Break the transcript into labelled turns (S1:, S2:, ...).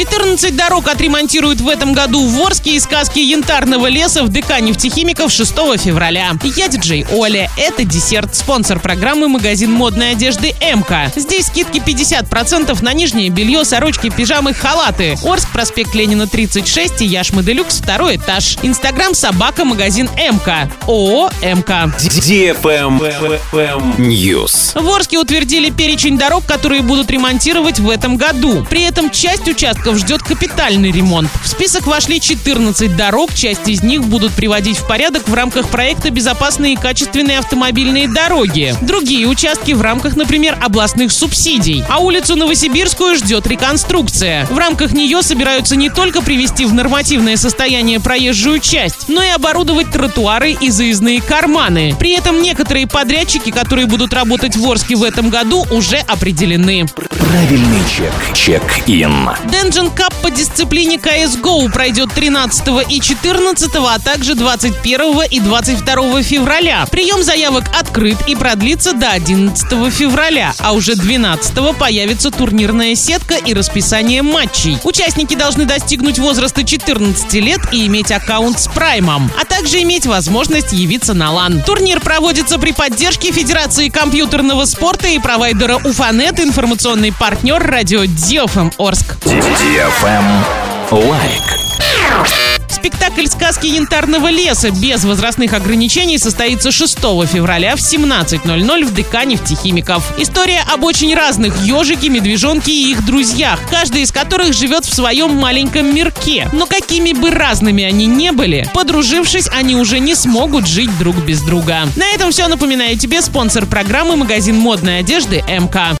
S1: 14 дорог отремонтируют в этом году в Орске и сказки Янтарного леса в ДК нефтехимиков 6 февраля. Я диджей Оля. Это десерт. Спонсор программы магазин модной одежды МК. Здесь скидки 50% на нижнее белье, сорочки, пижамы, халаты. Орск, проспект Ленина 36 и Яшмы Делюкс, второй этаж. Инстаграм собака магазин МК. ООО МК.
S2: News.
S1: В Орске утвердили перечень дорог, которые будут ремонтировать в этом году. При этом часть участков ждет капитальный ремонт. В список вошли 14 дорог, часть из них будут приводить в порядок в рамках проекта «Безопасные и качественные автомобильные дороги». Другие участки в рамках, например, областных субсидий. А улицу Новосибирскую ждет реконструкция. В рамках нее собираются не только привести в нормативное состояние проезжую часть, но и оборудовать тротуары и заездные карманы. При этом некоторые подрядчики, которые будут работать в Орске в этом году, уже определены.
S2: Правильный чек. Чек-ин.
S1: Dungeon Cup по дисциплине CSGO пройдет 13 и 14, а также 21 и 22 февраля. Прием заявок открыт и продлится до 11 февраля, а уже 12 появится турнирная сетка и расписание матчей. Участники должны достигнуть возраста 14 лет и иметь аккаунт с Праймом, а также иметь возможность явиться на LAN. Турнир проводится при поддержке Федерации компьютерного спорта и провайдера Уфанет, информационный партнер радио DFM Орск.
S2: Лайк.
S1: Спектакль «Сказки янтарного леса» без возрастных ограничений состоится 6 февраля в 17.00 в ДК нефтехимиков. История об очень разных ежике, медвежонке и их друзьях, каждый из которых живет в своем маленьком мирке. Но какими бы разными они не были, подружившись, они уже не смогут жить друг без друга. На этом все. Напоминаю тебе спонсор программы магазин модной одежды МК.